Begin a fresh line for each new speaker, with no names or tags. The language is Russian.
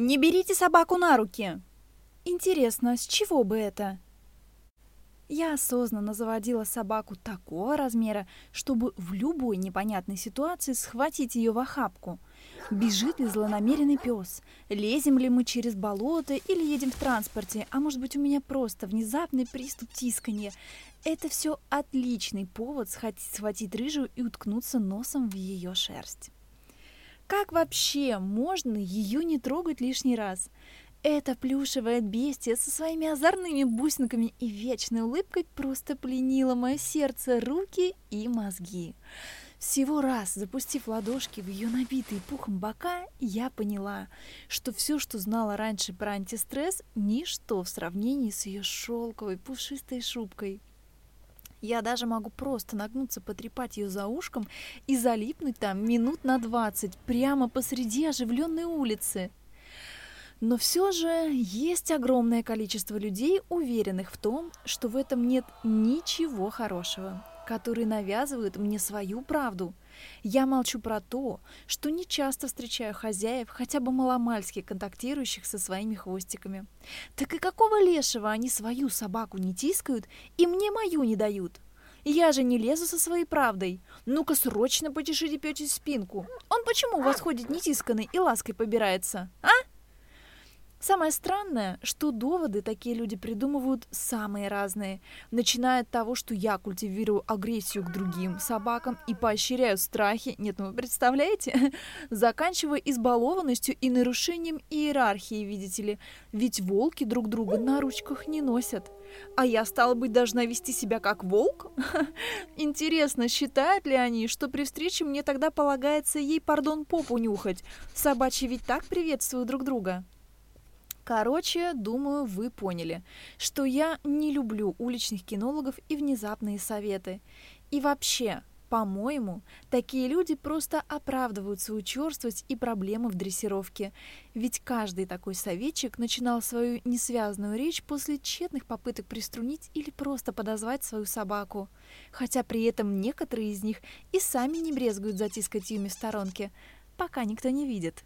Не берите собаку на руки! Интересно, с чего бы это? Я осознанно заводила собаку такого размера, чтобы в любой непонятной ситуации схватить ее в охапку. Бежит ли злонамеренный пес? Лезем ли мы через болото или едем в транспорте? А может быть у меня просто внезапный приступ тисканья? Это все отличный повод схватить рыжую и уткнуться носом в ее шерсть. Как вообще можно ее не трогать лишний раз? Эта плюшевая бестия со своими озорными бусинками и вечной улыбкой просто пленила мое сердце, руки и мозги. Всего раз, запустив ладошки в ее набитые пухом бока, я поняла, что все, что знала раньше про антистресс, ничто в сравнении с ее шелковой пушистой шубкой. Я даже могу просто нагнуться, потрепать ее за ушком и залипнуть там минут на двадцать, прямо посреди оживленной улицы. Но все же есть огромное количество людей, уверенных в том, что в этом нет ничего хорошего, которые навязывают мне свою правду. Я молчу про то, что не часто встречаю хозяев, хотя бы маломальски контактирующих со своими хвостиками. Так и какого лешего они свою собаку не тискают и мне мою не дают? Я же не лезу со своей правдой. Ну-ка срочно потешите пёте спинку. Он почему у вас ходит нетисканный и лаской побирается, а? Самое странное, что доводы такие люди придумывают самые разные, начиная от того, что я культивирую агрессию к другим собакам и поощряю страхи, нет, ну вы представляете, заканчивая избалованностью и нарушением иерархии, видите ли, ведь волки друг друга на ручках не носят. А я, стала быть, должна вести себя как волк? Интересно, считают ли они, что при встрече мне тогда полагается ей, пардон, попу нюхать? Собачьи ведь так приветствуют друг друга. Короче, думаю, вы поняли, что я не люблю уличных кинологов и внезапные советы. И вообще, по-моему, такие люди просто оправдывают свою черствость и проблемы в дрессировке. Ведь каждый такой советчик начинал свою несвязанную речь после тщетных попыток приструнить или просто подозвать свою собаку. Хотя при этом некоторые из них и сами не брезгуют затискать ими в сторонке, пока никто не видит.